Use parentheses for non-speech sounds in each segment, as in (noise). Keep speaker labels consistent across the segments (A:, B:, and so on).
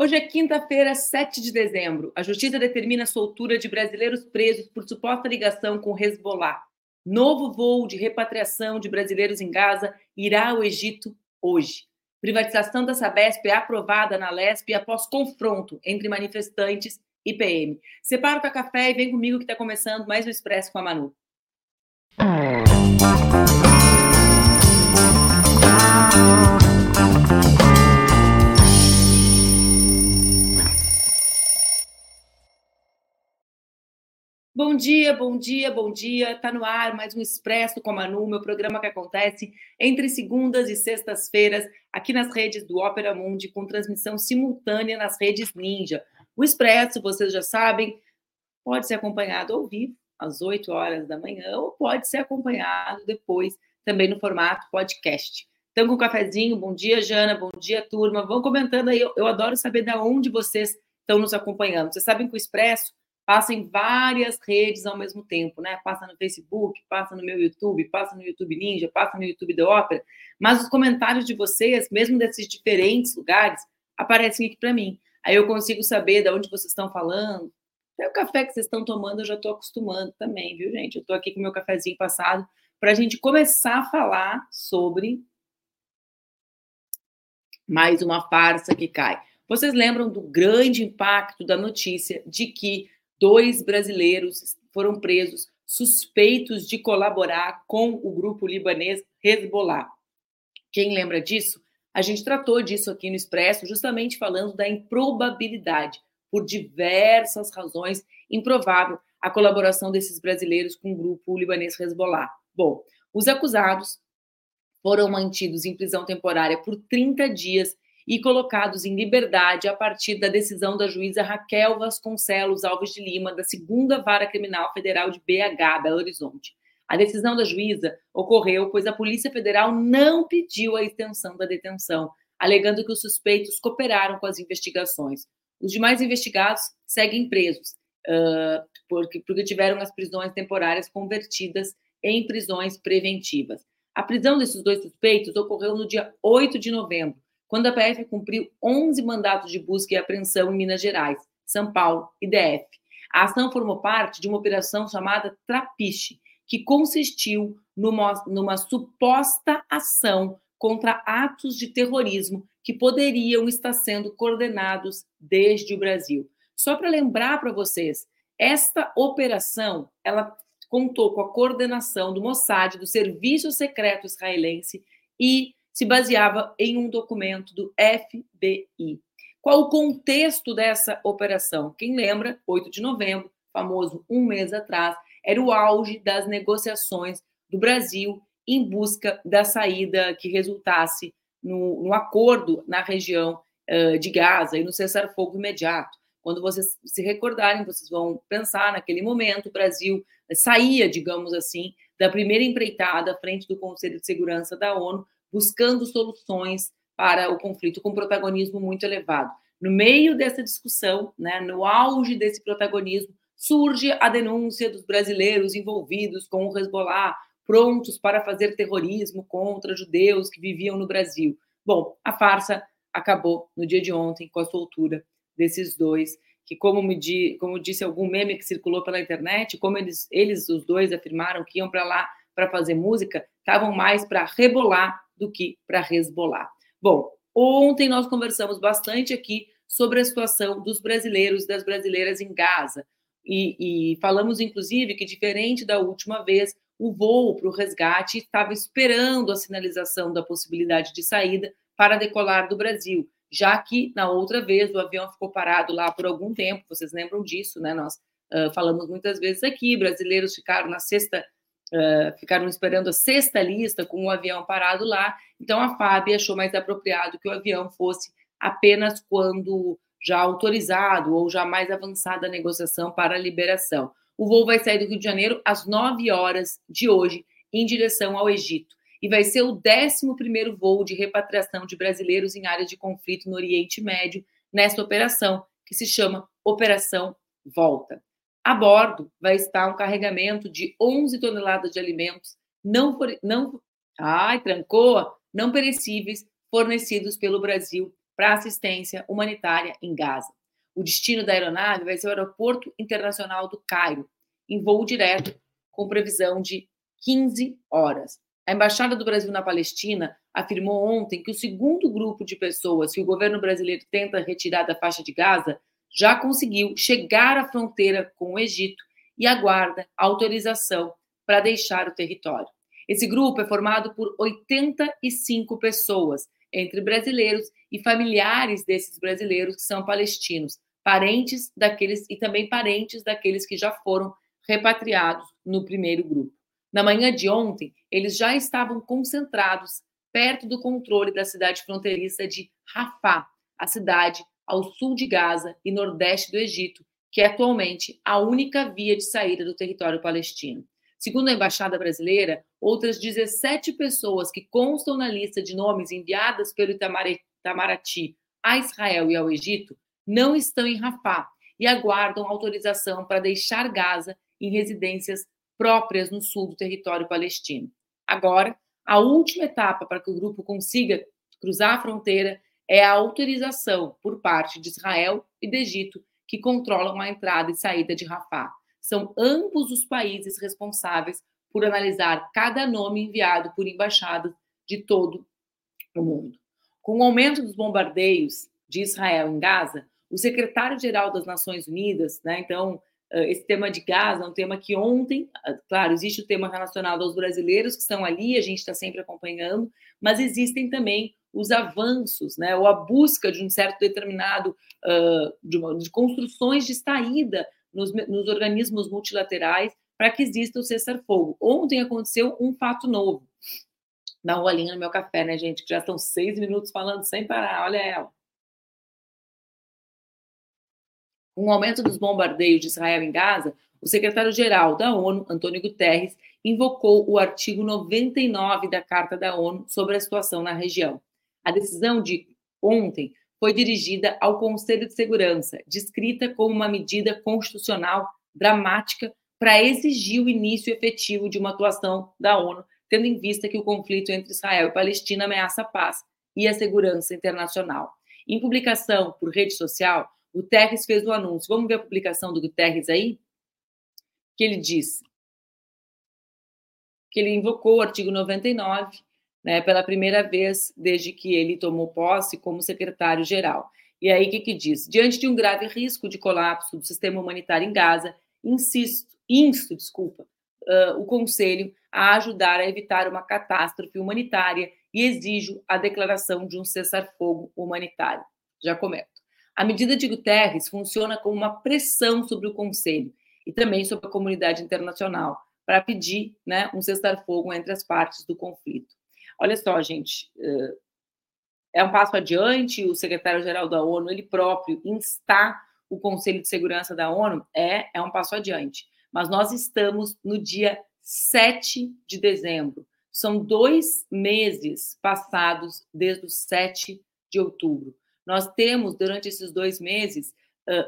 A: Hoje é quinta-feira, 7 de dezembro. A justiça determina a soltura de brasileiros presos por suposta ligação com Hezbollah. Novo voo de repatriação de brasileiros em Gaza irá ao Egito hoje. Privatização da Sabesp é aprovada na Lesp após confronto entre manifestantes e PM. Separa o teu café e vem comigo que está começando mais um Expresso com a Manu. Bom dia, bom dia, bom dia. Tá no ar mais um Expresso com a Manu, meu programa que acontece entre segundas e sextas-feiras aqui nas redes do Ópera Mundi, com transmissão simultânea nas redes Ninja. O Expresso, vocês já sabem, pode ser acompanhado ao vivo às 8 horas da manhã ou pode ser acompanhado depois também no formato podcast. Então, com um cafezinho, bom dia, Jana, bom dia, turma. Vão comentando aí, eu, eu adoro saber de onde vocês estão nos acompanhando. Vocês sabem que o Expresso passa em várias redes ao mesmo tempo, né? Passa no Facebook, passa no meu YouTube, passa no YouTube Ninja, passa no YouTube da Ópera, mas os comentários de vocês, mesmo desses diferentes lugares, aparecem aqui para mim. Aí eu consigo saber de onde vocês estão falando. Até o café que vocês estão tomando eu já estou acostumando também, viu, gente? Eu estou aqui com meu cafezinho passado para a gente começar a falar sobre mais uma farsa que cai. Vocês lembram do grande impacto da notícia de que dois brasileiros foram presos suspeitos de colaborar com o grupo libanês Hezbollah. Quem lembra disso? A gente tratou disso aqui no Expresso, justamente falando da improbabilidade, por diversas razões, improvável a colaboração desses brasileiros com o grupo libanês Hezbollah. Bom, os acusados foram mantidos em prisão temporária por 30 dias e colocados em liberdade a partir da decisão da juíza Raquel Vasconcelos Alves de Lima, da segunda vara criminal federal de BH, Belo Horizonte. A decisão da juíza ocorreu pois a Polícia Federal não pediu a extensão da detenção, alegando que os suspeitos cooperaram com as investigações. Os demais investigados seguem presos, uh, porque, porque tiveram as prisões temporárias convertidas em prisões preventivas. A prisão desses dois suspeitos ocorreu no dia 8 de novembro, quando a PF cumpriu 11 mandatos de busca e apreensão em Minas Gerais, São Paulo e DF. A ação formou parte de uma operação chamada Trapiche, que consistiu numa, numa suposta ação contra atos de terrorismo que poderiam estar sendo coordenados desde o Brasil. Só para lembrar para vocês, esta operação ela contou com a coordenação do Mossad, do Serviço Secreto Israelense e se baseava em um documento do FBI. Qual o contexto dessa operação? Quem lembra, 8 de novembro, famoso um mês atrás, era o auge das negociações do Brasil em busca da saída que resultasse no, no acordo na região uh, de Gaza e no cessar-fogo imediato. Quando vocês se recordarem, vocês vão pensar naquele momento, o Brasil saía, digamos assim, da primeira empreitada à frente do Conselho de Segurança da ONU buscando soluções para o conflito com protagonismo muito elevado. No meio dessa discussão, né, no auge desse protagonismo, surge a denúncia dos brasileiros envolvidos com o Hezbollah, prontos para fazer terrorismo contra judeus que viviam no Brasil. Bom, a farsa acabou no dia de ontem com a soltura desses dois, que como, me di, como disse algum meme que circulou pela internet, como eles, eles os dois afirmaram que iam para lá para fazer música, estavam mais para rebolar do que para resbolar. Bom, ontem nós conversamos bastante aqui sobre a situação dos brasileiros e das brasileiras em Gaza. E, e falamos, inclusive, que, diferente da última vez, o voo para o resgate estava esperando a sinalização da possibilidade de saída para decolar do Brasil, já que, na outra vez, o avião ficou parado lá por algum tempo, vocês lembram disso, né? Nós uh, falamos muitas vezes aqui, brasileiros ficaram na sexta Uh, ficaram esperando a sexta lista com o avião parado lá. Então a FAB achou mais apropriado que o avião fosse apenas quando já autorizado ou já mais avançada a negociação para a liberação. O voo vai sair do Rio de Janeiro às 9 horas de hoje, em direção ao Egito. E vai ser o 11 voo de repatriação de brasileiros em áreas de conflito no Oriente Médio, nessa operação, que se chama Operação Volta. A bordo vai estar um carregamento de 11 toneladas de alimentos não, não ai, trancou, não perecíveis fornecidos pelo Brasil para assistência humanitária em Gaza. O destino da aeronave vai ser o Aeroporto Internacional do Cairo, em voo direto, com previsão de 15 horas. A Embaixada do Brasil na Palestina afirmou ontem que o segundo grupo de pessoas que o governo brasileiro tenta retirar da faixa de Gaza já conseguiu chegar à fronteira com o Egito e aguarda autorização para deixar o território. Esse grupo é formado por 85 pessoas, entre brasileiros e familiares desses brasileiros que são palestinos, parentes daqueles e também parentes daqueles que já foram repatriados no primeiro grupo. Na manhã de ontem, eles já estavam concentrados perto do controle da cidade fronteiriça de Rafah, a cidade ao sul de Gaza e nordeste do Egito, que é atualmente a única via de saída do território palestino. Segundo a embaixada brasileira, outras 17 pessoas que constam na lista de nomes enviadas pelo Itamaraty a Israel e ao Egito não estão em Rafah e aguardam autorização para deixar Gaza em residências próprias no sul do território palestino. Agora, a última etapa para que o grupo consiga cruzar a fronteira é a autorização por parte de Israel e do Egito, que controlam a entrada e saída de Rafah. São ambos os países responsáveis por analisar cada nome enviado por embaixadas de todo o mundo. Com o aumento dos bombardeios de Israel em Gaza, o secretário-geral das Nações Unidas, né, então, esse tema de Gaza é um tema que ontem, claro, existe o tema relacionado aos brasileiros que estão ali, a gente está sempre acompanhando, mas existem também os avanços, né, ou a busca de um certo determinado, uh, de, uma, de, construções de saída nos, nos organismos multilaterais para que exista o cessar-fogo. Ontem aconteceu um fato novo. Dá uma olhinha no meu café, né, gente? Que já estão seis minutos falando sem parar. Olha ela. Com o aumento dos bombardeios de Israel em Gaza, o secretário-geral da ONU, Antônio Guterres, invocou o artigo 99 da Carta da ONU sobre a situação na região. A decisão de ontem foi dirigida ao Conselho de Segurança, descrita como uma medida constitucional dramática para exigir o início efetivo de uma atuação da ONU, tendo em vista que o conflito entre Israel e Palestina ameaça a paz e a segurança internacional. Em publicação por rede social, Guterres fez o anúncio. Vamos ver a publicação do Guterres aí? Que ele diz que ele invocou o artigo 99 né, pela primeira vez desde que ele tomou posse como secretário-geral. E aí, o que, que diz? Diante de um grave risco de colapso do sistema humanitário em Gaza, insisto, insto, desculpa, uh, o Conselho a ajudar a evitar uma catástrofe humanitária e exijo a declaração de um cessar-fogo humanitário. Já comento. A medida de Guterres funciona como uma pressão sobre o Conselho e também sobre a comunidade internacional para pedir né, um cessar-fogo entre as partes do conflito. Olha só, gente, é um passo adiante. O secretário-geral da ONU, ele próprio, instar o Conselho de Segurança da ONU, é, é um passo adiante. Mas nós estamos no dia 7 de dezembro. São dois meses passados desde o 7 de outubro. Nós temos, durante esses dois meses, uh,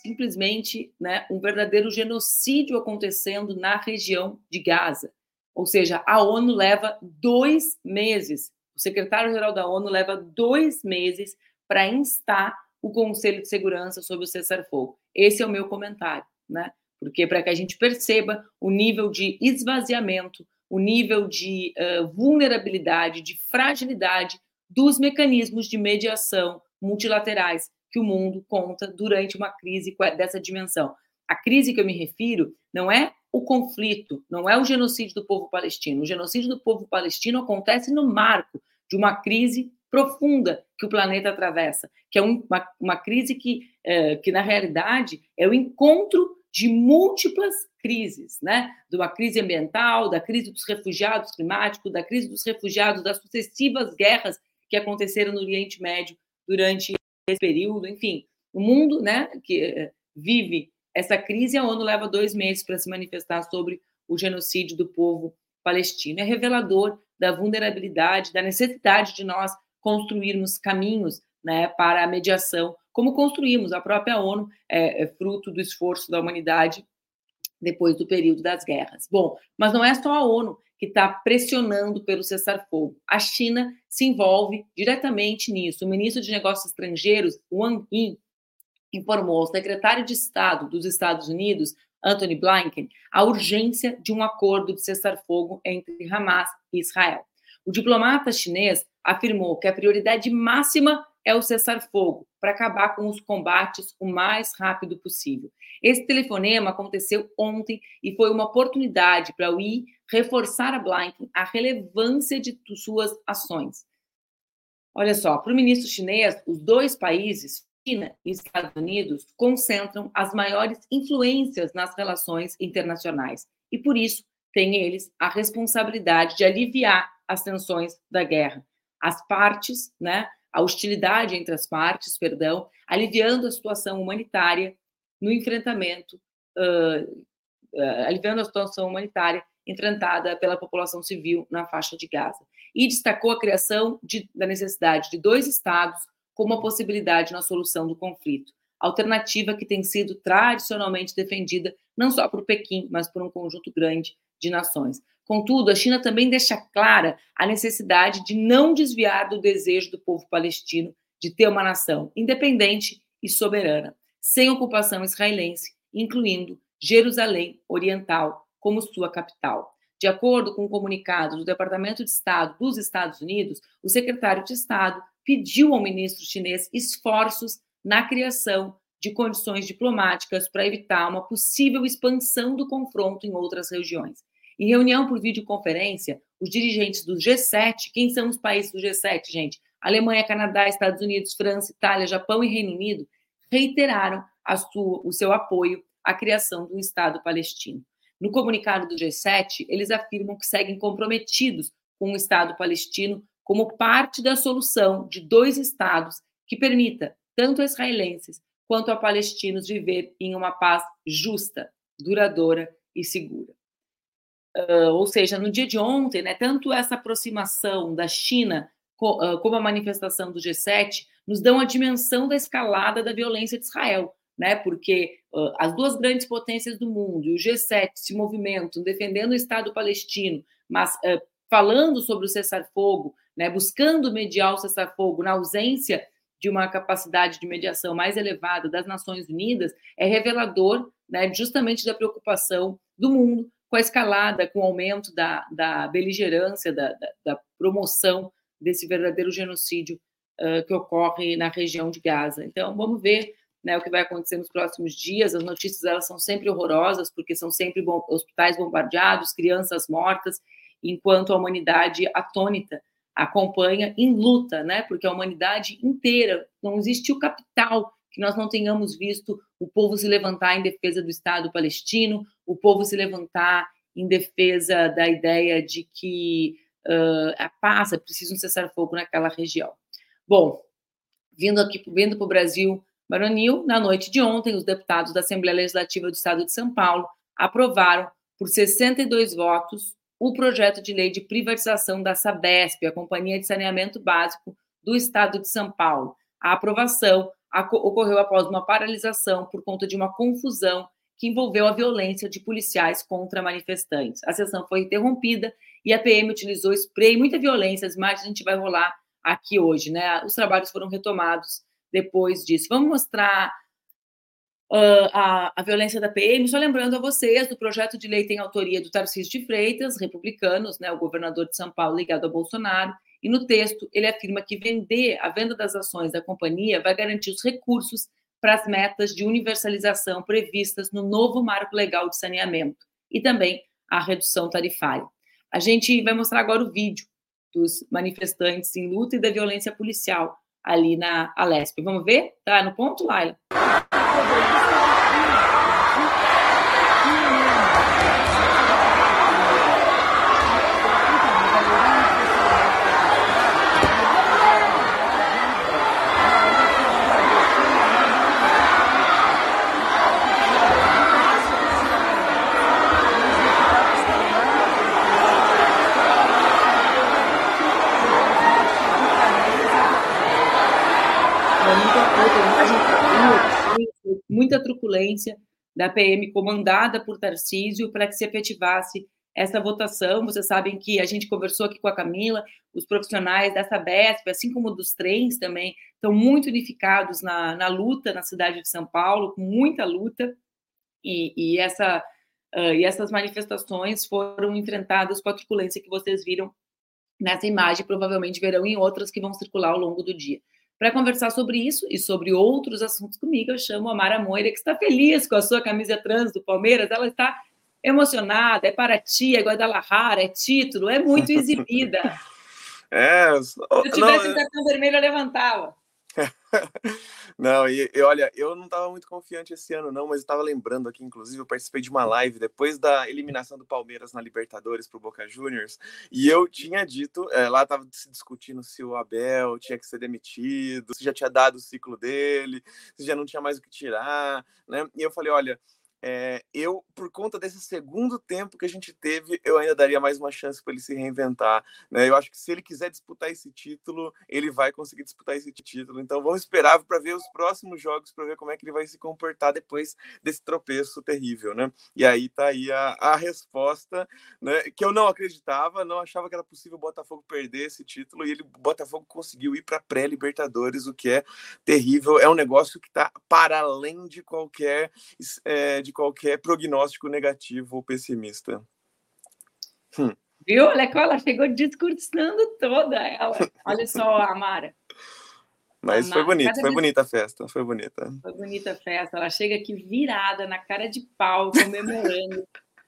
A: simplesmente né, um verdadeiro genocídio acontecendo na região de Gaza. Ou seja, a ONU leva dois meses, o secretário-geral da ONU leva dois meses para instar o Conselho de Segurança sobre o cessar-fogo. Esse é o meu comentário, né? Porque para que a gente perceba o nível de esvaziamento, o nível de uh, vulnerabilidade, de fragilidade dos mecanismos de mediação multilaterais que o mundo conta durante uma crise dessa dimensão. A crise que eu me refiro não é o conflito, não é o genocídio do povo palestino. O genocídio do povo palestino acontece no marco de uma crise profunda que o planeta atravessa, que é uma, uma crise que, é, que, na realidade, é o encontro de múltiplas crises, né? De uma crise ambiental, da crise dos refugiados climáticos, da crise dos refugiados, das sucessivas guerras que aconteceram no Oriente Médio durante esse período, enfim, o mundo, né, que eh, vive essa crise, a ONU leva dois meses para se manifestar sobre o genocídio do povo palestino. É revelador da vulnerabilidade, da necessidade de nós construirmos caminhos né, para a mediação, como construímos a própria ONU, é, é fruto do esforço da humanidade depois do período das guerras. Bom, mas não é só a ONU que está pressionando pelo cessar-fogo. A China se envolve diretamente nisso. O ministro de Negócios Estrangeiros, Wang Yi, informou ao secretário de Estado dos Estados Unidos, Anthony Blinken, a urgência de um acordo de cessar-fogo entre Hamas e Israel. O diplomata chinês afirmou que a prioridade máxima é o cessar-fogo, para acabar com os combates o mais rápido possível. Esse telefonema aconteceu ontem e foi uma oportunidade para o I reforçar a Blinken a relevância de suas ações. Olha só, para o ministro chinês, os dois países, China e Estados Unidos, concentram as maiores influências nas relações internacionais e, por isso, têm eles a responsabilidade de aliviar as tensões da guerra. As partes, né, a hostilidade entre as partes, perdão, aliviando a situação humanitária no enfrentamento, uh, uh, aliviando a situação humanitária enfrentada pela população civil na faixa de Gaza. E destacou a criação de, da necessidade de dois estados como uma possibilidade na solução do conflito, alternativa que tem sido tradicionalmente defendida não só por Pequim, mas por um conjunto grande de nações. Contudo, a China também deixa clara a necessidade de não desviar do desejo do povo palestino de ter uma nação independente e soberana, sem ocupação israelense, incluindo Jerusalém Oriental como sua capital. De acordo com o um comunicado do Departamento de Estado dos Estados Unidos, o secretário de Estado pediu ao ministro chinês esforços na criação de condições diplomáticas para evitar uma possível expansão do confronto em outras regiões. Em reunião por videoconferência, os dirigentes do G7, quem são os países do G7, gente? Alemanha, Canadá, Estados Unidos, França, Itália, Japão e Reino Unido, reiteraram sua, o seu apoio à criação do Estado palestino. No comunicado do G7, eles afirmam que seguem comprometidos com o Estado palestino como parte da solução de dois Estados que permita tanto a israelenses quanto a palestinos viver em uma paz justa, duradoura e segura. Uh, ou seja, no dia de ontem, né, tanto essa aproximação da China co, uh, como a manifestação do G7 nos dão a dimensão da escalada da violência de Israel, né, porque uh, as duas grandes potências do mundo e o G7 se movimentam defendendo o Estado palestino, mas falando sobre o cessar-fogo, né, buscando mediar o cessar-fogo na ausência de uma capacidade de mediação mais elevada das Nações Unidas, é revelador né, justamente da preocupação do mundo com a escalada, com o aumento da, da beligerância, da, da, da promoção desse verdadeiro genocídio uh, que ocorre na região de Gaza. Então, vamos ver né, o que vai acontecer nos próximos dias. As notícias elas são sempre horrorosas, porque são sempre bom, hospitais bombardeados, crianças mortas, enquanto a humanidade atônita acompanha em luta, né? Porque a humanidade inteira não existe o capital que nós não tenhamos visto o povo se levantar em defesa do Estado palestino, o povo se levantar em defesa da ideia de que uh, a paz é preciso um cessar-fogo naquela região. Bom, vindo aqui vindo para o Brasil Baronil, na noite de ontem, os deputados da Assembleia Legislativa do Estado de São Paulo aprovaram por 62 votos o projeto de lei de privatização da Sabesp, a Companhia de Saneamento Básico do Estado de São Paulo. A aprovação ocorreu após uma paralisação por conta de uma confusão que envolveu a violência de policiais contra manifestantes. A sessão foi interrompida e a PM utilizou spray muita violência. As imagens a gente vai rolar aqui hoje, né? Os trabalhos foram retomados depois disso. Vamos mostrar uh, a, a violência da PM. Só lembrando a vocês, o projeto de lei tem autoria do Tarcísio de Freitas, republicanos, né, o governador de São Paulo ligado a Bolsonaro, e no texto ele afirma que vender a venda das ações da companhia vai garantir os recursos para as metas de universalização previstas no novo marco legal de saneamento e também a redução tarifária. A gente vai mostrar agora o vídeo dos manifestantes em luta e da violência policial ali na Alesp. Vamos ver? Tá no ponto, Laila? Thank you. Muita truculência da PM comandada por Tarcísio para que se efetivasse essa votação. Vocês sabem que a gente conversou aqui com a Camila, os profissionais dessa BESP, assim como dos trens também, estão muito unificados na, na luta na cidade de São Paulo, com muita luta, e, e essa, uh, e essas manifestações foram enfrentadas com a truculência que vocês viram nessa imagem, provavelmente verão em outras que vão circular ao longo do dia. Para conversar sobre isso e sobre outros assuntos comigo, eu chamo a Mara Moira, que está feliz com a sua camisa trans do Palmeiras. Ela está emocionada, é para ti, é Guadalajara, é título, é muito exibida. (laughs)
B: é,
A: Se eu tivesse não, cartão vermelho, eu levantava.
B: Não, e, e, olha, eu não estava muito confiante esse ano, não, mas estava lembrando aqui, inclusive, eu participei de uma live depois da eliminação do Palmeiras na Libertadores para o Boca Juniors, e eu tinha dito, é, lá estava se discutindo se o Abel tinha que ser demitido, se já tinha dado o ciclo dele, se já não tinha mais o que tirar, né? E eu falei, olha, é, eu, por conta desse segundo tempo que a gente teve, eu ainda daria mais uma chance para ele se reinventar. Né? Eu acho que se ele quiser disputar esse título, ele vai conseguir disputar esse título. Então vamos esperar para ver os próximos jogos, para ver como é que ele vai se comportar depois desse tropeço terrível. Né? E aí tá aí a, a resposta né? que eu não acreditava, não achava que era possível o Botafogo perder esse título, e ele, o Botafogo conseguiu ir para pré-Libertadores, o que é terrível. É um negócio que está para além de qualquer. É, de qualquer prognóstico negativo ou pessimista.
A: Hum. Viu? Olha ela chegou discursando toda ela. Olha só, Amara.
B: Mas foi bonito, foi bonita a festa, foi bonita.
A: Foi bonita a festa. Ela chega aqui virada, na cara de pau, comemorando.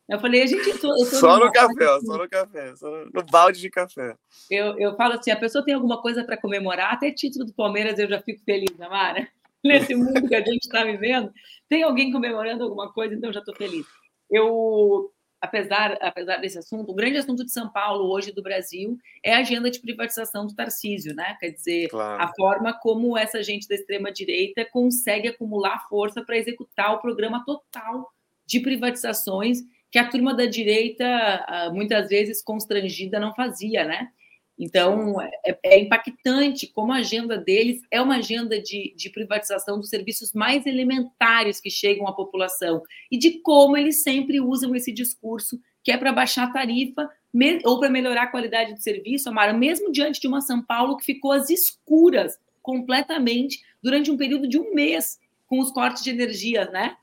A: Eu falei, a gente. Eu tô, eu tô
B: só no café, ó, só no café, só no balde de café.
A: Eu, eu falo assim: a pessoa tem alguma coisa para comemorar, até título do Palmeiras eu já fico feliz, Amara. (laughs) Nesse mundo que a gente está vivendo, tem alguém comemorando alguma coisa, então já estou feliz. Eu, apesar, apesar desse assunto, o grande assunto de São Paulo hoje do Brasil é a agenda de privatização do Tarcísio, né? Quer dizer, claro. a forma como essa gente da extrema direita consegue acumular força para executar o programa total de privatizações que a turma da direita, ah, muitas vezes constrangida, não fazia, né? Então, é, é, impactante como a agenda deles é uma agenda de, de, privatização dos serviços mais elementares que chegam à população e de como eles sempre usam esse discurso que é para baixar a tarifa ou para melhorar a qualidade de serviço, Amara, mesmo diante de uma São Paulo que ficou às escuras completamente durante um período de um mês com os cortes de energia, né?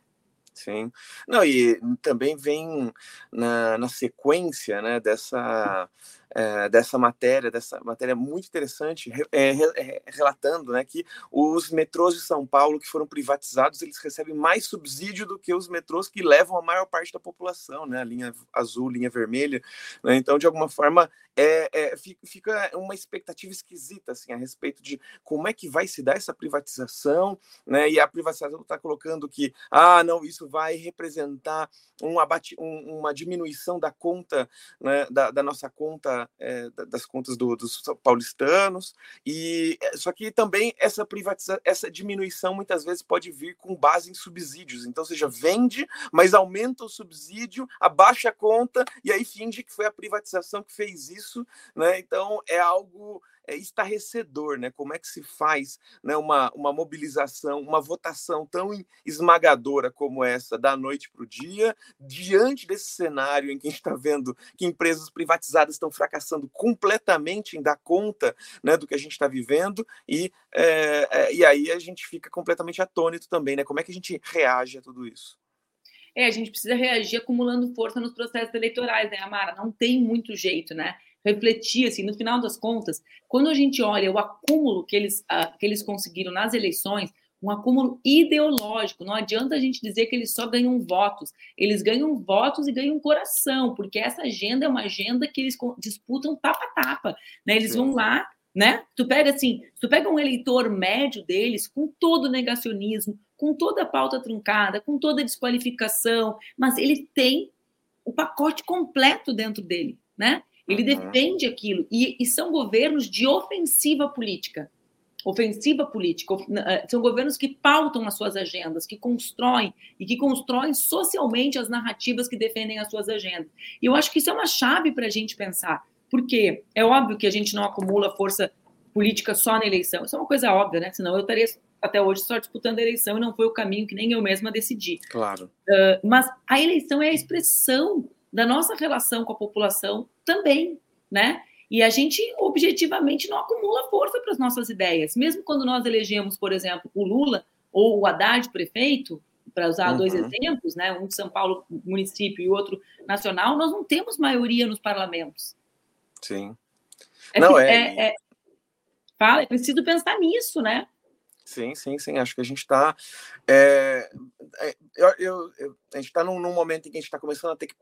B: Sim. Não, e também vem na, na sequência né, dessa é, dessa matéria, dessa matéria muito interessante, é, é, relatando né, que os metrôs de São Paulo que foram privatizados, eles recebem mais subsídio do que os metrôs que levam a maior parte da população, né, a linha azul, linha vermelha. Né, então, de alguma forma, é, é, fica uma expectativa esquisita assim, a respeito de como é que vai se dar essa privatização, né, e a privatização está colocando que, ah, não, isso vai representar um abate, um, uma diminuição da conta, né, da, da nossa conta é, das contas do, dos paulistanos e é, só que também essa privatização, essa diminuição muitas vezes pode vir com base em subsídios. Então, seja, vende, mas aumenta o subsídio, abaixa a conta e aí finge que foi a privatização que fez isso, né? Então é algo é estarrecedor, né? Como é que se faz né, uma, uma mobilização, uma votação tão esmagadora como essa, da noite para o dia, diante desse cenário em que a gente está vendo que empresas privatizadas estão fracassando completamente em dar conta né, do que a gente está vivendo, e, é, e aí a gente fica completamente atônito também, né? Como é que a gente reage a tudo isso?
A: É, a gente precisa reagir acumulando força nos processos eleitorais, né, Amara? Não tem muito jeito, né? Refletir, assim, no final das contas, quando a gente olha o acúmulo que eles, uh, que eles conseguiram nas eleições, um acúmulo ideológico. Não adianta a gente dizer que eles só ganham votos. Eles ganham votos e ganham coração, porque essa agenda é uma agenda que eles disputam tapa a tapa. Né? Eles vão lá, né? Tu pega assim, tu pega um eleitor médio deles com todo o negacionismo, com toda a pauta truncada, com toda a desqualificação, mas ele tem o pacote completo dentro dele, né? Ele uhum. defende aquilo. E, e, são governos de ofensiva política. Ofensiva política. Eh, são governos que pautam as suas agendas, que constroem e que constroem socialmente as narrativas que defendem as suas agendas. E eu acho que isso é uma chave para a gente pensar. Porque é óbvio que a gente não acumula força política só na eleição. Isso é uma coisa óbvia, né? Senão eu estaria até hoje só disputando a eleição e não foi o caminho que nem eu mesma decidi.
B: Claro.
A: Uh, mas a eleição é a expressão da nossa relação com a população também, né? E a gente objetivamente não acumula força para as nossas ideias. Mesmo quando nós elegemos, por exemplo, o Lula ou o Haddad prefeito, para usar uhum. dois exemplos, né? Um de São Paulo município e outro nacional, nós não temos maioria nos parlamentos.
B: Sim.
A: É, não, é, é, é, fala, é preciso pensar nisso, né?
B: Sim, sim, sim. Acho que a gente está. É, é, eu, eu, eu, a gente está num, num, momento em que a gente está começando a ter que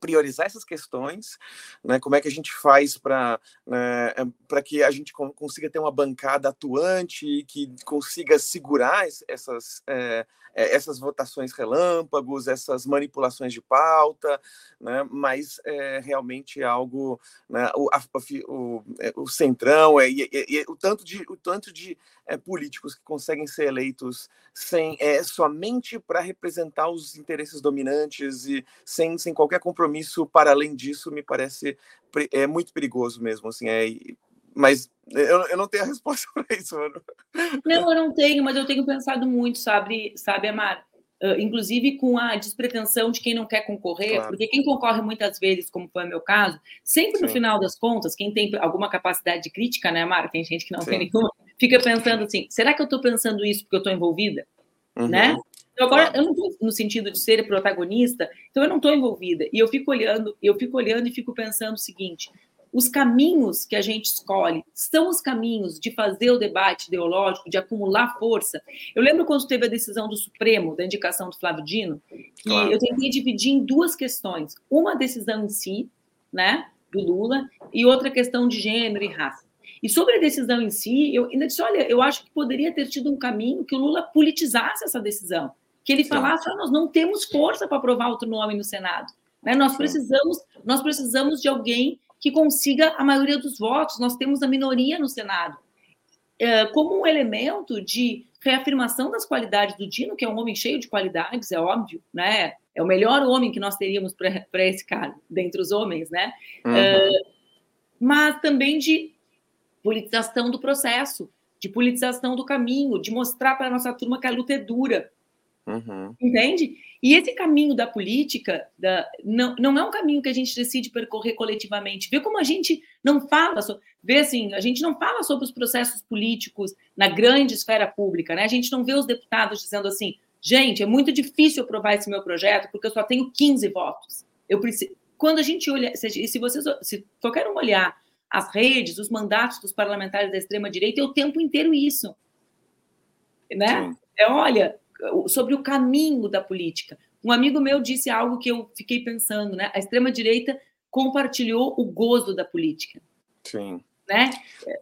B: priorizar essas questões, né? Como é que a gente faz para né, para que a gente consiga ter uma bancada atuante que consiga segurar essas é, é, essas votações relâmpagos, essas manipulações de pauta, né? mas é, realmente algo, né? o, a, o, é, o, centrão, é, o tanto de, o tanto de políticos que conseguem ser eleitos sem somente para representar os interesses dominantes e sem, sem qualquer compromisso para além disso, me parece é muito perigoso mesmo, assim, é, mas eu, eu não tenho a resposta (laughs) para isso, mano.
A: Não, eu não tenho, mas eu tenho pensado muito, sabe, sabe, Amar? Uh, inclusive com a despretensão de quem não quer concorrer, claro. porque quem concorre muitas vezes, como foi o meu caso, sempre Sim. no final das contas, quem tem alguma capacidade de crítica, né, Amar? Tem gente que não Sim. tem nenhuma, fica pensando assim: será que eu estou pensando isso porque eu estou envolvida? Uhum. Né? Então, agora, eu não estou no sentido de ser protagonista, então eu não estou envolvida. E eu fico olhando, eu fico olhando e fico pensando o seguinte: os caminhos que a gente escolhe são os caminhos de fazer o debate ideológico, de acumular força. Eu lembro quando teve a decisão do Supremo, da indicação do Flávio Dino, que claro. eu tentei dividir em duas questões. Uma decisão em si, né, do Lula, e outra questão de gênero e raça. E sobre a decisão em si, eu ainda disse, olha, eu acho que poderia ter tido um caminho que o Lula politizasse essa decisão, que ele falasse, ah, nós não temos força para aprovar outro nome no Senado. Né? Nós precisamos, nós precisamos de alguém que consiga a maioria dos votos. Nós temos a minoria no Senado. É, como um elemento de reafirmação das qualidades do Dino, que é um homem cheio de qualidades, é óbvio, né? É o melhor homem que nós teríamos para esse cargo, dentre os homens, né? Uhum. É, mas também de politização do processo, de politização do caminho, de mostrar para a nossa turma que a luta é dura. Uhum. Entende? E esse caminho da política da, não, não é um caminho que a gente decide percorrer coletivamente. Vê como a gente não fala, so, vê assim, a gente não fala sobre os processos políticos na grande esfera pública, né? A gente não vê os deputados dizendo assim, gente, é muito difícil aprovar esse meu projeto porque eu só tenho 15 votos. Eu preciso. Quando a gente olha, se, se vocês, se qualquer um olhar as redes, os mandatos dos parlamentares da extrema direita, é o tempo inteiro isso, né? Sim. É, olha, sobre o caminho da política. Um amigo meu disse algo que eu fiquei pensando, né? A extrema direita compartilhou o gozo da política.
B: Sim.
A: Né?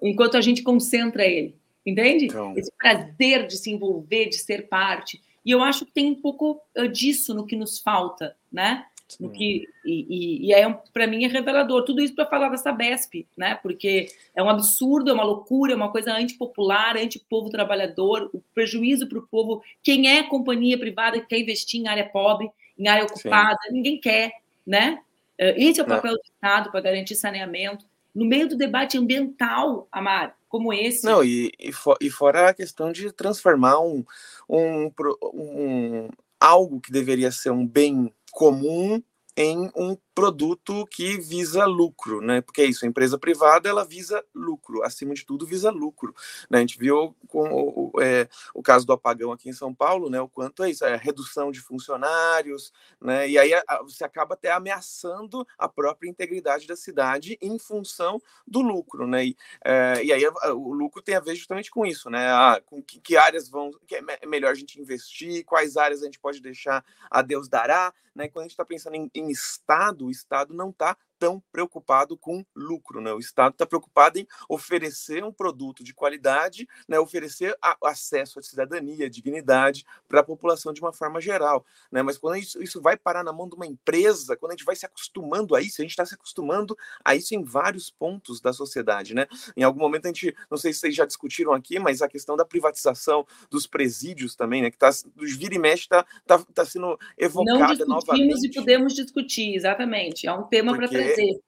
A: Enquanto a gente concentra ele, entende? Então... Esse prazer de se envolver, de ser parte. E eu acho que tem um pouco disso no que nos falta, né? No que e, e, e é para mim é revelador tudo isso para falar dessa Besp, né? Porque é um absurdo, é uma loucura, é uma coisa antipopular, anti-povo trabalhador, o prejuízo para o povo. Quem é companhia privada que quer investir em área pobre, em área ocupada, Sim. ninguém quer, né? É, esse é o papel Não. do Estado para garantir saneamento. No meio do debate ambiental, Amar, como esse.
B: Não, e, e, for, e fora a questão de transformar um, um, um algo que deveria ser um bem comum em um produto que visa lucro, né? Porque é isso, a empresa privada ela visa lucro, acima de tudo visa lucro. Né? A gente viu com o, é, o caso do apagão aqui em São Paulo, né? O quanto é isso, é a redução de funcionários, né? E aí a, você acaba até ameaçando a própria integridade da cidade em função do lucro, né? E, é, e aí o lucro tem a ver justamente com isso, né? Ah, com que, que áreas vão, que é melhor a gente investir, quais áreas a gente pode deixar a Deus dará, né? Quando a gente está pensando em, em Estado Estado não está tão preocupado com lucro, né? O Estado está preocupado em oferecer um produto de qualidade, né? Oferecer a, acesso à cidadania, à dignidade para a população de uma forma geral, né? Mas quando isso, isso vai parar na mão de uma empresa, quando a gente vai se acostumando a isso, a gente está se acostumando a isso em vários pontos da sociedade, né? Em algum momento a gente, não sei se vocês já discutiram aqui, mas a questão da privatização dos presídios também, né? Que tá, dos vira e mexe está tá, tá sendo evocada
A: não
B: novamente.
A: e podemos discutir, exatamente. É um tema para trazer easy.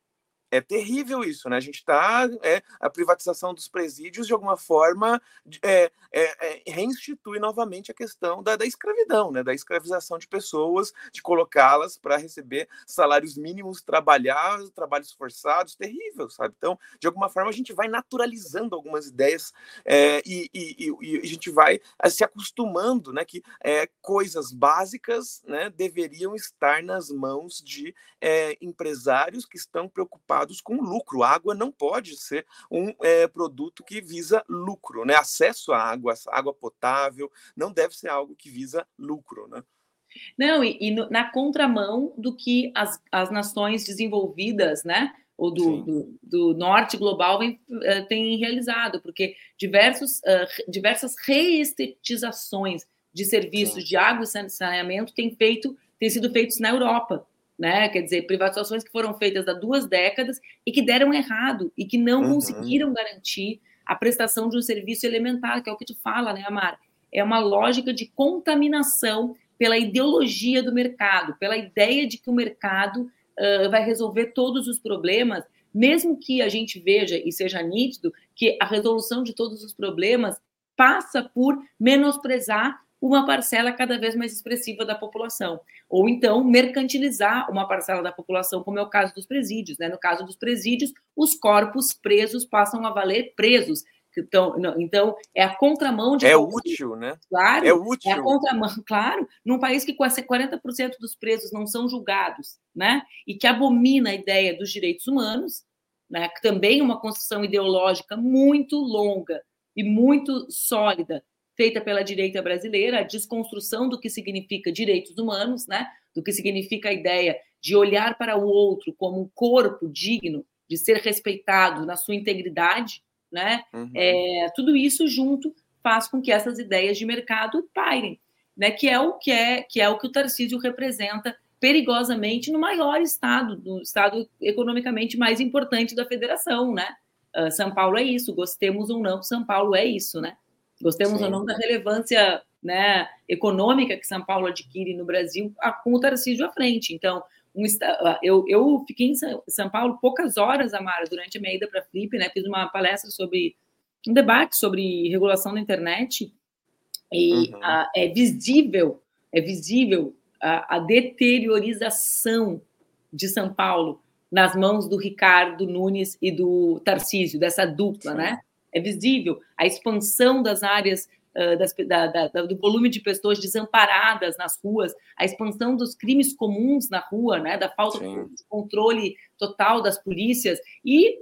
B: É terrível isso, né? A gente está é, a privatização dos presídios de alguma forma é, é, é, reinstitui novamente a questão da, da escravidão, né, da escravização de pessoas, de colocá-las para receber salários mínimos, trabalhar, trabalhos forçados, terrível, sabe? Então, de alguma forma, a gente vai naturalizando algumas ideias é, e, e, e, a gente vai é, se acostumando, né, que coisas básicas, né, deveriam estar nas mãos de empresários que estão preocupados com lucro. A água não pode ser um é, produto que visa lucro, né? Acesso à água, água potável, não deve ser algo que visa lucro, né?
A: Não, e, e no, na contramão do que as, as nações desenvolvidas, né, ou do, do, do, norte global vem, uh, tem realizado, porque diversos, uh, diversas reestetizações de serviços Sim. de água e saneamento têm, feito, têm sido feitos na Europa. Né? Quer dizer, privatizações que foram feitas há duas décadas e que deram errado e que não uhum. conseguiram garantir a prestação de um serviço elementar, que é o que tu fala, né, Amar? É uma lógica de contaminação pela ideologia do mercado, pela ideia de que o mercado uh, vai resolver todos os problemas, mesmo que a gente veja e seja nítido que a resolução de todos os problemas passa por menosprezar uma parcela cada vez mais expressiva da população. Ou então mercantilizar uma parcela da população, como é o caso dos presídios. Né? No caso dos presídios, os corpos presos passam a valer presos. Então, então é a contramão de.
B: É útil, né?
A: Claro. É útil. É a contramão, (laughs) claro. Num país que quase 40% dos presos não são julgados, né? E que abomina a ideia dos direitos humanos, né? Também é uma construção ideológica muito longa e muito sólida feita pela direita brasileira, a desconstrução do que significa direitos humanos, né? do que significa a ideia de olhar para o outro como um corpo digno de ser respeitado na sua integridade, né? Uhum. É, tudo isso junto faz com que essas ideias de mercado pairem, né? Que é o que é que é o que o Tarcísio representa perigosamente no maior estado, no estado economicamente mais importante da federação, né? Uh, São Paulo é isso, gostemos ou não, São Paulo é isso, né? Gostemos Sim. ou não da relevância né, econômica que São Paulo adquire no Brasil com o Tarcísio à frente. Então, um, eu, eu fiquei em São Paulo poucas horas, Amara, durante a minha ida para a Flip, né? Fiz uma palestra sobre um debate sobre regulação da internet e uhum. a, é visível, é visível a, a, deteriorização de São Paulo nas mãos do Ricardo Nunes e do Tarcísio, dessa dupla, Sim. né? É visível a expansão das áreas uh, das, da, da, do volume de pessoas desamparadas nas ruas, a expansão dos crimes comuns na rua, né, da falta Sim. de controle total das polícias e,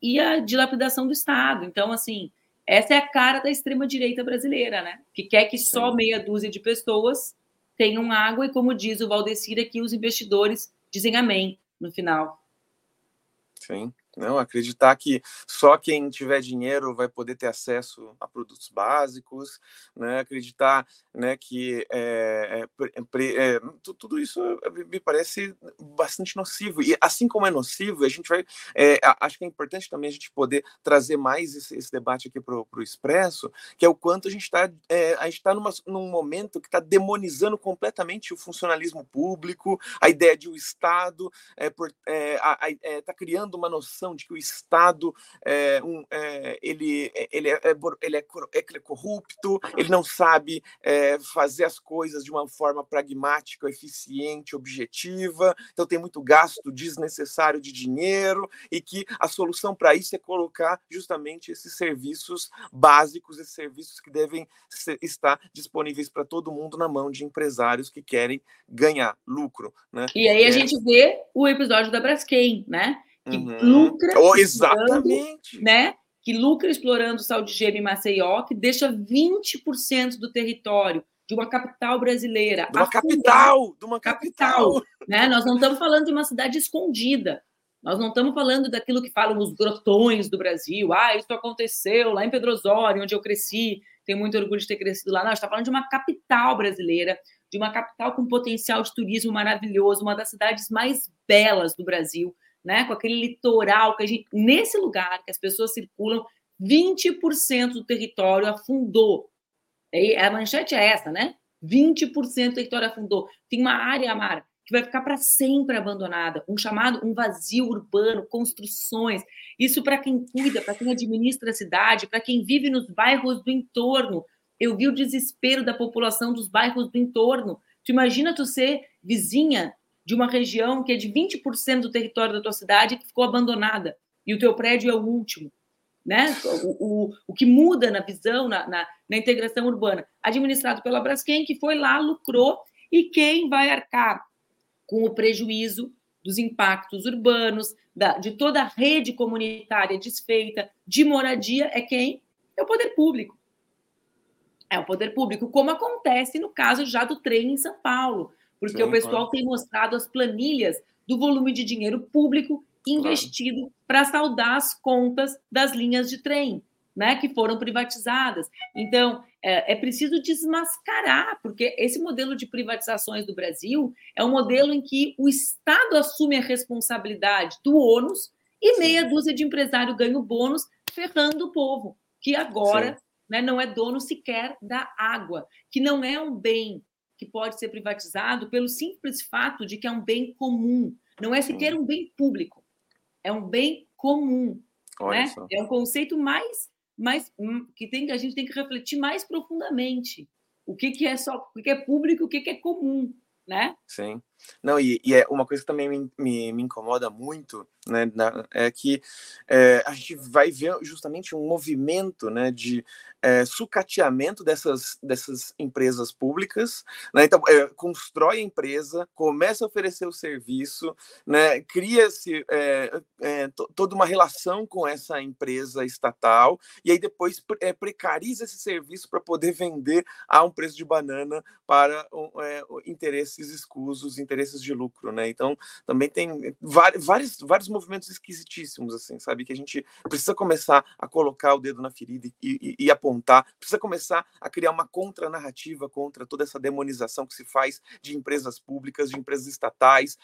A: e a dilapidação do Estado. Então, assim, essa é a cara da extrema-direita brasileira, né, que quer que só meia dúzia de pessoas tenham água e, como diz o Valdecir aqui, os investidores dizem amém no final.
B: Sim. Não acreditar que só quem tiver dinheiro vai poder ter acesso a produtos básicos, né? Acreditar, né, que é, é, é, tudo isso me parece bastante nocivo. E assim como é nocivo, a gente vai, acho que é importante também a gente poder trazer mais esse, esse debate aqui para o Expresso, que é o quanto a gente está, a gente está num momento que está demonizando completamente o funcionalismo público, a ideia de o Estado, está criando uma noção de que o Estado é, um, é, ele, ele, é, ele, é, é corrupto, ele não sabe é, fazer as coisas de uma forma pragmática, eficiente, objetiva, então tem muito gasto desnecessário de dinheiro e que a solução para isso é colocar justamente esses serviços básicos, esses serviços que devem ser, estar disponíveis para todo mundo na mão de empresários que querem ganhar lucro. Né?
A: E aí a é. gente vê o episódio da Braskem, né? Que uhum. lucra.
B: Oh, exatamente.
A: Né? Que lucra explorando o sal de gelo em Maceió, que deixa 20% do território de uma capital brasileira.
B: De uma capital, de uma capital. capital (laughs)
A: né? Nós não estamos falando de uma cidade escondida. Nós não estamos falando daquilo que falam os grotões do Brasil. Ah, isso aconteceu lá em Pedro Osório, onde eu cresci. Tenho muito orgulho de ter crescido lá. Não, a gente está falando de uma capital brasileira, de uma capital com potencial de turismo maravilhoso, uma das cidades mais belas do Brasil, né, com aquele litoral que a gente, nesse lugar que as pessoas circulam, 20% do território afundou. E a manchete é essa, né? 20% do território afundou. Tem uma área, Amara, que vai ficar para sempre abandonada, um chamado um vazio urbano, construções. Isso para quem cuida, para quem administra a cidade, para quem vive nos bairros do entorno, eu vi o desespero da população dos bairros do entorno. Tu imagina tu ser vizinha de uma região que é de 20% do território da tua cidade que ficou abandonada e o teu prédio é o último. Né? O, o, o que muda na visão, na, na, na integração urbana, administrado pela Braskem, que foi lá, lucrou, e quem vai arcar com o prejuízo dos impactos urbanos, da, de toda a rede comunitária desfeita, de moradia, é quem? É o poder público. É o poder público, como acontece no caso já do trem em São Paulo, porque Sim, o pessoal claro. tem mostrado as planilhas do volume de dinheiro público investido claro. para saldar as contas das linhas de trem, né, que foram privatizadas. Então, é, é, preciso desmascarar, porque esse modelo de privatizações do Brasil é um modelo em que o Estado assume a responsabilidade do ônus e meia dúzia de empresário ganha o bônus, ferrando o povo, que agora né, não é dono sequer da água, que não é um bem que pode ser privatizado pelo simples fato de que é um bem comum, não é sequer um bem público, é um bem comum. né? É um conceito mais mas hum, que tem a gente tem que refletir mais profundamente. O que, que é só o que é público o que, que é comum né?
B: Sim não e, e, é uma coisa que também me, me, me incomoda muito né na, é que é, a gente vai ver justamente um movimento né de é, sucateamento dessas, dessas empresas públicas, né? então é, constrói a empresa, começa a oferecer o serviço, né? cria-se é, é toda uma relação com essa empresa estatal e aí depois é, precariza esse serviço para poder vender a um preço de banana para interesses escusos, interesses de lucro, né? Então também tem vários, vários movimentos esquisitíssimos assim, sabe que a gente precisa começar a colocar o dedo na ferida e, e, e apontar precisa começar a criar uma contranarrativa contra toda essa demonização que se faz de empresas públicas, de empresas estatais,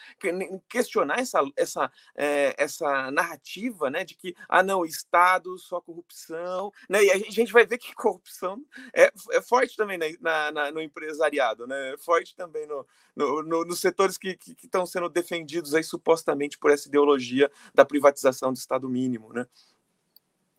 B: questionar essa, essa, é, essa narrativa né, de que, ah, não, Estado, só corrupção, né? E a gente vai ver que (laughs) corrupção é, é forte também na, na, no empresariado, né? É forte também no, no, no, nos setores que, que, que estão sendo defendidos aí supostamente por essa ideologia da privatização do Estado mínimo, né?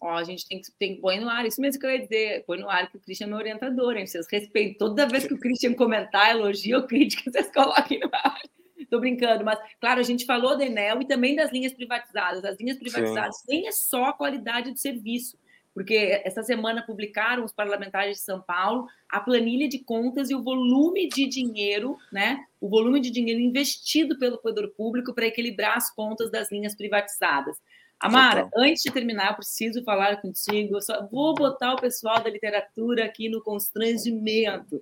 A: Ó, a gente tem que, tem que pôr no ar, isso mesmo que eu ia dizer, põe no ar que o Christian é meu orientador, hein? Vocês respeitem, toda vez que o Christian comentar, elogio ou crítica, (laughs) vocês coloquem no ar. Estou brincando, mas, claro, a gente falou da Enel e também das linhas privatizadas. As linhas privatizadas Sim. nem é só a qualidade do serviço, porque essa semana publicaram os parlamentares de São Paulo a planilha de contas e o volume de dinheiro, né? O volume de dinheiro investido pelo poder público para equilibrar as contas das linhas privatizadas. Amara, Total. antes de terminar, eu preciso falar contigo. Eu só vou botar o pessoal da literatura aqui no constrangimento.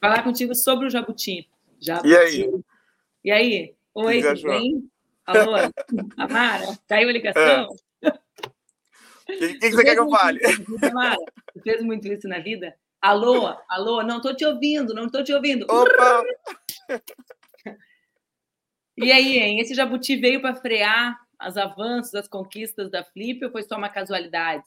A: Falar contigo sobre o Jabuti.
B: Jabuti. E aí?
A: E aí? Oi, tudo bem? Alô? Amara, caiu a ligação?
B: O que, que, você quer que eu fale?
A: Você fez muito isso na vida? Alô? Alô? Não estou te ouvindo, não estou te ouvindo.
B: Opa!
A: E aí, hein? Esse Jabuti veio para frear os avanços, as conquistas da Flip ou foi só uma casualidade?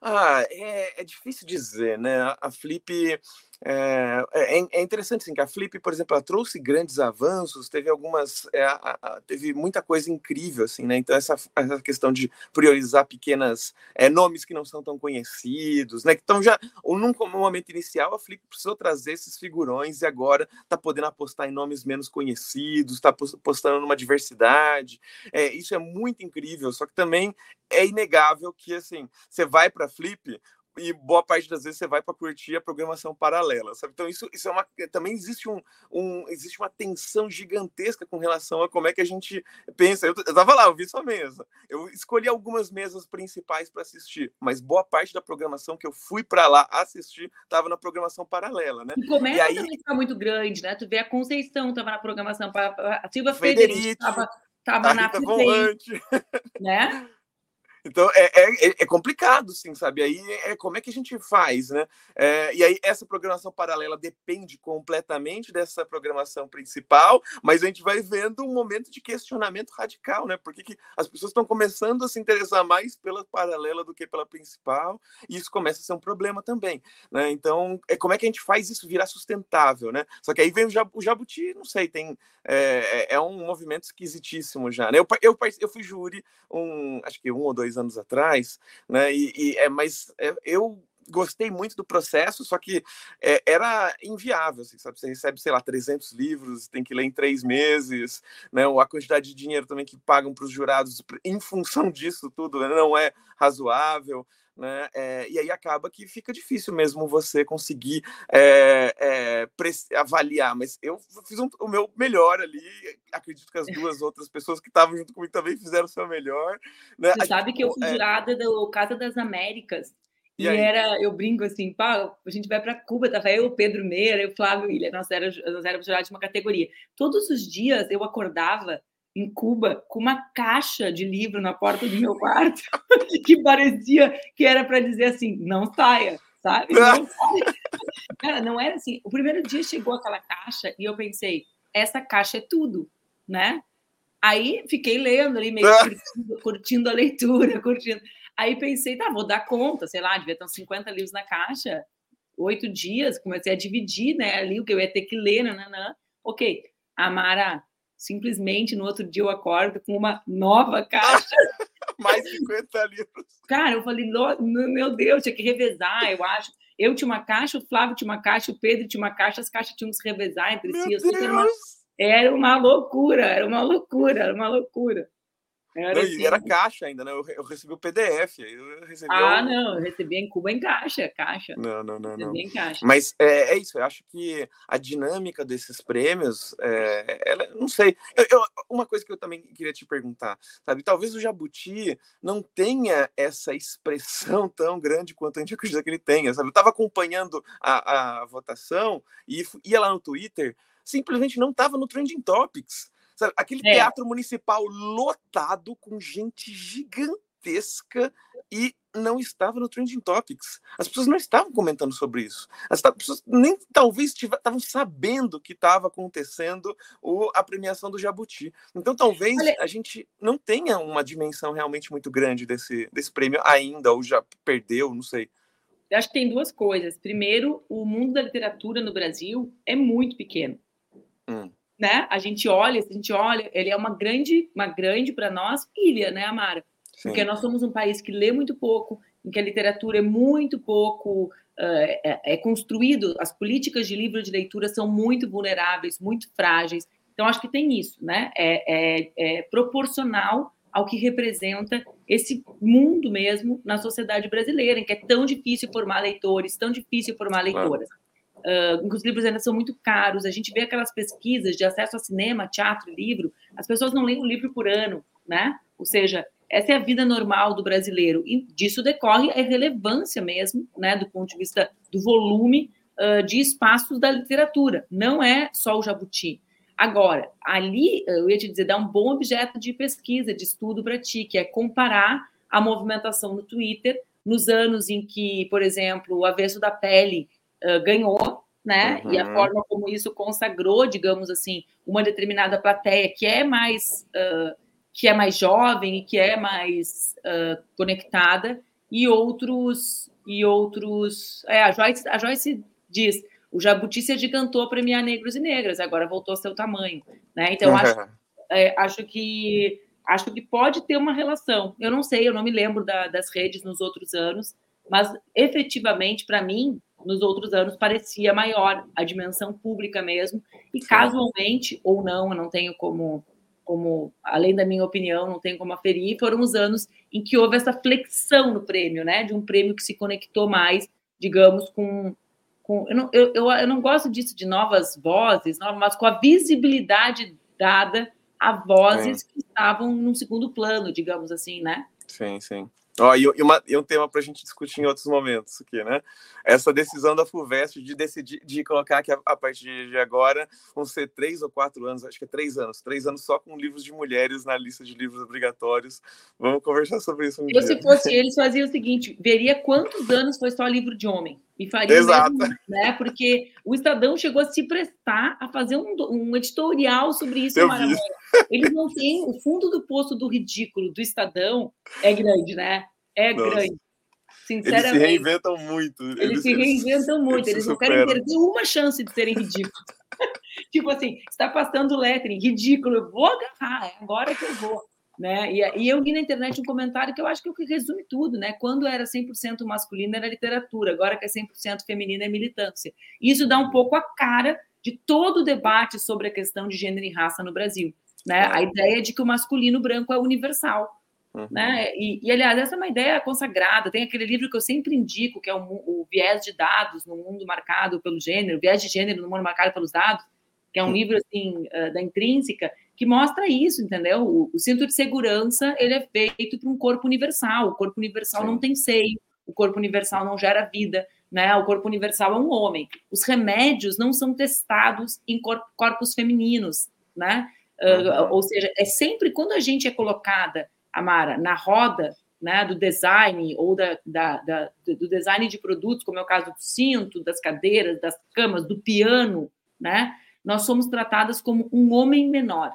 B: Ah, é, é difícil dizer, né? A Flip é, é, é, interessante assim, que a Flip, por exemplo, ela trouxe grandes avanços, teve algumas, é, a, a, teve muita coisa incrível, assim, né? Então essa, essa questão de priorizar pequenas é, nomes que não são tão conhecidos, né? Então já, num momento inicial, a Flip precisou trazer esses figurões e agora está podendo apostar em nomes menos conhecidos, está apostando numa diversidade. É, isso é muito incrível, só que também é inegável que assim, você vai para a Flip, e boa parte das vezes você vai para curtir a programação paralela, sabe? Então isso, isso é uma também existe um, um existe uma tensão gigantesca com relação a como é que a gente pensa. Eu, eu tava lá, eu vi sua mesa. Eu escolhi algumas mesas principais para assistir, mas boa parte da programação que eu fui para lá assistir estava na programação paralela, né?
A: E começa e aí... também ficar muito grande, né? Tu vê a Conceição estava na programação para a Silva Federici estava tava na
B: Volante,
A: né? (laughs)
B: Então é, é, é, é, complicado, sim, sabe? Aí é como é que a gente faz, né? É, e aí essa programação paralela depende completamente dessa programação principal, mas a gente vai vendo um momento de questionamento radical, né? Porque que as pessoas estão começando a se interessar mais pela paralela do que pela principal, e isso começa a ser um problema também, né? Então é como é que a gente faz isso virar sustentável, né? Só que aí vem o, jab, o Jabuti, não sei, tem é, é, é um movimento esquisitíssimo já, né? Eu, eu, eu fui júri um, acho que um ou dois anos atrás, né? E, e é, mas é, eu gostei muito do processo, só que é, era inviável, assim, sabe? Você recebe, sei lá, 300 livros, tem que ler em três meses, né? A quantidade de dinheiro também que pagam para os jurados em função (laughs) disso tudo né? não é razoável. Né? É, e aí acaba que fica difícil mesmo você conseguir é, é, avaliar, mas eu fiz um, o meu melhor ali, acredito que as duas outras pessoas que estavam junto comigo também fizeram o seu melhor.
A: Né? Você sabe que eu fui é jurada do Casa das Américas, e, e era, eu brinco assim, pá, a gente vai para Cuba, tava eu, o Pedro Meira, eu, Flávio William, nós éramos, nós éramos jurados de uma categoria. Todos os dias eu acordava em Cuba com uma caixa de livro na porta do meu (laughs) quarto, (laughs) que parecia que era para dizer assim, não saia, sabe? Não saia. (laughs) Cara, não era assim. O primeiro dia chegou aquela caixa e eu pensei, essa caixa é tudo, né? Aí fiquei lendo ali, meio curtindo, curtindo a leitura, curtindo. Aí pensei, tá, vou dar conta, sei lá, devia ter uns 50 livros na caixa, oito dias, comecei a dividir, né, ali o que eu ia ter que ler, nananã. Ok, Amara, simplesmente no outro dia eu acordo com uma nova caixa. (laughs)
B: Mais 50 livros.
A: Cara, eu falei, meu Deus, tinha que revezar, eu acho. Eu tinha uma caixa, o Flávio tinha uma caixa, o Pedro tinha uma caixa, as caixas tinham que se revezar entre
B: meu
A: si.
B: Era uma,
A: era uma loucura, era uma loucura, era uma loucura.
B: Era, não, assim, era caixa ainda, né? Eu, eu recebi o PDF. Eu recebi
A: ah, o... não, eu recebi em Cuba em caixa, caixa.
B: Não, não, não. não. Mas é, é, isso, eu acho que a dinâmica desses prêmios, é, ela, não sei. Eu, eu, uma coisa que eu também queria te perguntar, sabe? Talvez o Jabuti não tenha essa expressão (laughs) tão grande quanto a gente acredita que ele tenha, sabe? Eu estava acompanhando a, a votação e ia lá no Twitter, simplesmente não estava no Trending Topics. Sabe? Aquele é. teatro municipal lotado com gente gigantesca e não estava no Trending Topics. As pessoas não estavam comentando sobre isso. As pessoas nem talvez estavam sabendo que estava acontecendo o, a premiação do Jabuti. Então talvez Olha... a gente não tenha uma dimensão realmente muito grande desse, desse prêmio ainda, ou já perdeu, não sei.
A: Eu acho que tem duas coisas. Primeiro, o mundo da literatura no Brasil é muito pequeno. Hum né? A gente olha, a gente olha, ele é uma grande, uma grande para nós ilha, né, Amara? Sim. Porque nós somos um país que lê muito pouco, em que a literatura é muito pouco uh, é, é, construído, as políticas de livro de leitura são muito vulneráveis, muito frágeis. Então acho que tem isso, né? É, é, é proporcional ao que representa esse mundo mesmo na sociedade brasileira, em que é tão difícil formar leitores, tão difícil formar leitoras. Claro uh, os livros ainda são muito caros. A gente vê aquelas pesquisas de acesso a cinema, teatro, livro. As pessoas não leem um livro por ano, né? Ou seja, essa é a vida normal do brasileiro. E disso decorre a relevância mesmo, né, do ponto de vista do volume uh, de espaços da literatura. Não é só o jabuti. Agora, ali, eu ia te dizer, dá um bom objeto de pesquisa, de estudo para ti, que é comparar a movimentação no Twitter nos anos em que, por exemplo, o avesso da pele ganhou, né? Uhum. E a uhum. forma como isso consagrou, digamos assim, uma determinada plateia que é mais uh, que é mais jovem e que é mais uh, conectada e outros e outros é, a Joyce a Joyce diz o Jabuti se agigantou a premiar negros e negras agora voltou ao seu tamanho né então uhum. acho (laughs) é, acho que acho que pode ter uma relação eu não sei eu não me lembro da, das redes nos outros anos mas efetivamente para mim nos outros anos parecia maior a dimensão pública mesmo, e casualmente, ou não, eu não tenho como, como, além da minha opinião, não tenho como aferir, foram os anos em que houve essa flexão no prêmio, né, de um prêmio que se conectou mais, digamos, com... com eu, não, eu, eu, eu não gosto disso de novas vozes, mas com a visibilidade dada a vozes sim. que estavam num segundo plano, digamos assim, né?
B: Sim, sim. Ó, e, e, uma, e um tema para a gente discutir em outros momentos aqui, né? Essa decisão da FUVEST de decidir de colocar que a, a, partir de agora vão ser três ou quatro anos, acho que é três anos, três anos só com livros de mulheres na lista de livros obrigatórios. Vamos conversar sobre isso um
A: Eu,
B: dia.
A: se fosse eles, fazia o seguinte: veria quantos anos foi só livro de homem. E faria
B: Exato.
A: Mesmo, né? Porque o Estadão chegou a se prestar a fazer um, um editorial sobre isso Eles não têm o fundo do poço do ridículo do Estadão é grande, né? É Nossa. grande.
B: Sinceramente. Eles se reinventam muito.
A: Eles, eles se reinventam muito. Eles, eles não querem perder uma chance de serem ridículos. (laughs) tipo assim, está passando lettering, ridículo. Eu vou agarrar, é agora que eu vou. Né? E, e, eu li na internet um comentário que eu acho que é o que resume tudo, né? Quando era 100% masculino era literatura, agora que é 100% feminino é militância. Isso dá um pouco a cara de todo o debate sobre a questão de gênero e raça no Brasil, né? A ideia de que o masculino branco é universal, uhum. né? E, e, aliás, essa é uma ideia consagrada. Tem aquele livro que eu sempre indico, que é o, o Viés de Dados no Mundo Marcado pelo Gênero, Viés de Gênero no Mundo Marcado pelos Dados, que é um uhum. livro assim da intrínseca que mostra isso, entendeu? O, o cinto de segurança ele é feito para um corpo universal. O corpo universal Sim. não tem seio, o corpo universal não gera vida, né? O corpo universal é um homem. Os remédios não são testados em corpos femininos, né? Uhum. Uh, ou seja, é sempre quando a gente é colocada, Amara, na roda né, do design ou da, da, da, do design de produtos, como é o caso do cinto, das cadeiras, das camas, do piano, né? Nós somos tratadas como um homem menor.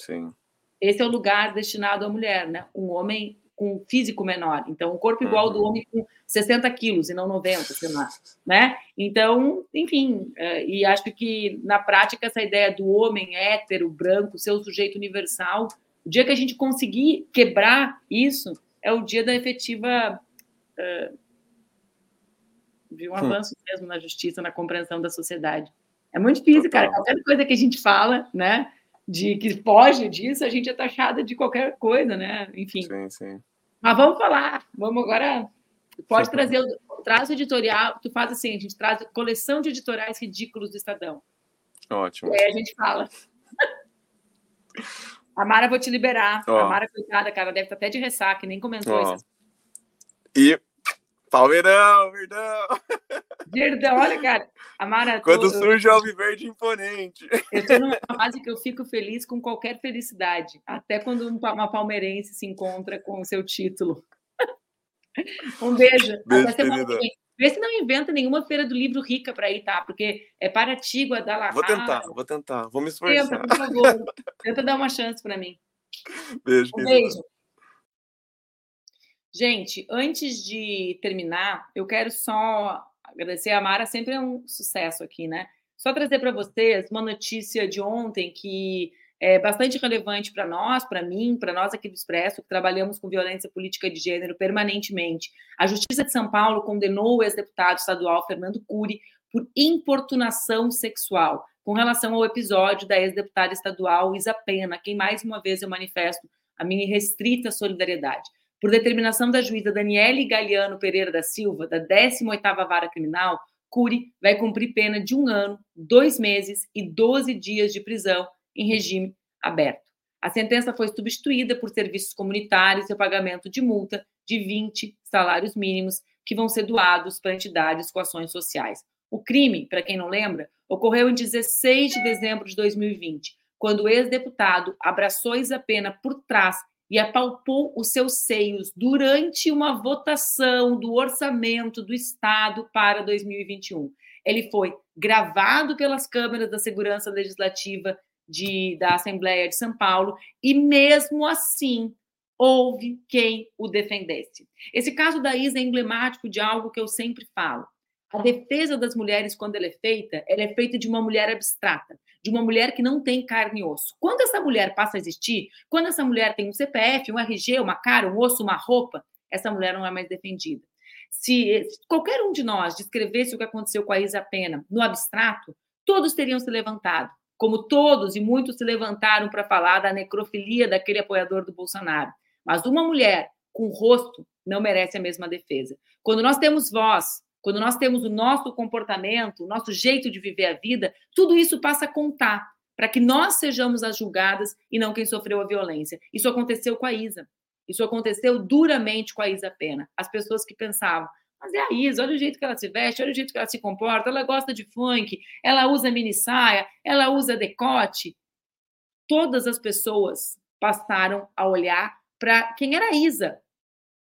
B: Sim.
A: Esse é o lugar destinado à mulher, né? Um homem com físico menor. Então, um corpo igual uhum. do homem com 60 quilos e não 90, sei lá, né? Então, enfim, é, e acho que na prática essa ideia do homem hétero, branco, ser o sujeito universal, o dia que a gente conseguir quebrar isso, é o dia da efetiva uh, de um hum. avanço mesmo na justiça, na compreensão da sociedade. É muito difícil, cara. Qualquer coisa que a gente fala, né? De que foge disso, a gente é taxada de qualquer coisa, né? Enfim.
B: Sim, sim.
A: Mas vamos falar. Vamos agora. Pode trazer o traço editorial. Tu faz assim, a gente traz coleção de editoriais ridículos do Estadão.
B: Ótimo.
A: E aí a gente fala. A Mara, vou te liberar. A Mara, coitada, cara, deve estar até de ressaca, nem comentou isso.
B: E Palmeirão, Verdão.
A: Verdão, olha, cara. Amara,
B: Quando tô, surge o Alviverde imponente.
A: Eu estou numa fase que eu fico feliz com qualquer felicidade. Até quando uma palmeirense se encontra com o seu título. Um beijo.
B: beijo
A: Até Vê se não inventa nenhuma feira do livro rica para ir, tá? Porque é Paraty, Guadalajara.
B: Vou tentar, vou tentar. Vou me esforçar.
A: Tenta, por favor. Tenta dar uma chance para mim.
B: Beijo,
A: um beijo. Gente, antes de terminar, eu quero só agradecer a Mara, sempre é um sucesso aqui, né? Só trazer para vocês uma notícia de ontem que é bastante relevante para nós, para mim, para nós aqui do Expresso, que trabalhamos com violência política de gênero permanentemente. A Justiça de São Paulo condenou o ex-deputado estadual Fernando Cury por importunação sexual, com relação ao episódio da ex-deputada estadual Isa Pena, quem mais uma vez eu manifesto a minha restrita solidariedade. Por determinação da juíza Daniele Galiano Pereira da Silva, da 18ª Vara Criminal, Cury vai cumprir pena de um ano, dois meses e 12 dias de prisão em regime aberto. A sentença foi substituída por serviços comunitários e o pagamento de multa de 20 salários mínimos que vão ser doados para entidades com ações sociais. O crime, para quem não lembra, ocorreu em 16 de dezembro de 2020, quando o ex-deputado abraçou Isa Pena por trás e apalpou os seus seios durante uma votação do orçamento do Estado para 2021. Ele foi gravado pelas câmeras da Segurança Legislativa de, da Assembleia de São Paulo e, mesmo assim, houve quem o defendesse. Esse caso da Isa é emblemático de algo que eu sempre falo. A defesa das mulheres, quando ela é feita, ela é feita de uma mulher abstrata, de uma mulher que não tem carne e osso. Quando essa mulher passa a existir, quando essa mulher tem um CPF, um RG, uma cara, um osso, uma roupa, essa mulher não é mais defendida. Se qualquer um de nós descrevesse o que aconteceu com a Isa Pena no abstrato, todos teriam se levantado, como todos e muitos se levantaram para falar da necrofilia daquele apoiador do Bolsonaro. Mas uma mulher com rosto não merece a mesma defesa. Quando nós temos voz, quando nós temos o nosso comportamento, o nosso jeito de viver a vida, tudo isso passa a contar para que nós sejamos as julgadas e não quem sofreu a violência. Isso aconteceu com a Isa. Isso aconteceu duramente com a Isa Pena. As pessoas que pensavam, mas é a Isa, olha o jeito que ela se veste, olha o jeito que ela se comporta, ela gosta de funk, ela usa mini saia, ela usa decote. Todas as pessoas passaram a olhar para quem era a Isa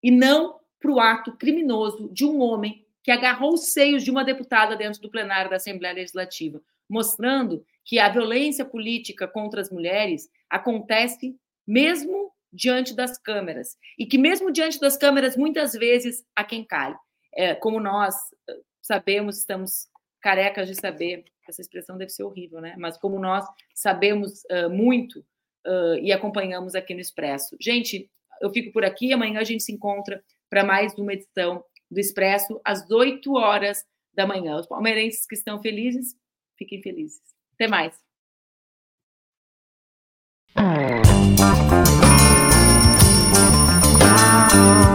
A: e não para o ato criminoso de um homem que agarrou os seios de uma deputada dentro do plenário da Assembleia Legislativa, mostrando que a violência política contra as mulheres acontece mesmo diante das câmeras e que mesmo diante das câmeras muitas vezes há quem cale. É, como nós eh, sabemos, estamos carecas de saber, essa expressão deve ser horrível, né? Mas como nós sabemos uh, muito uh, e acompanhamos aqui no Expresso. Gente, eu fico por aqui. Amanhã a gente se encontra para mais uma edição do Expresso às 8 horas da manhã. Os palmeirenses que estão felizes, fiquem felizes. Até mais. You.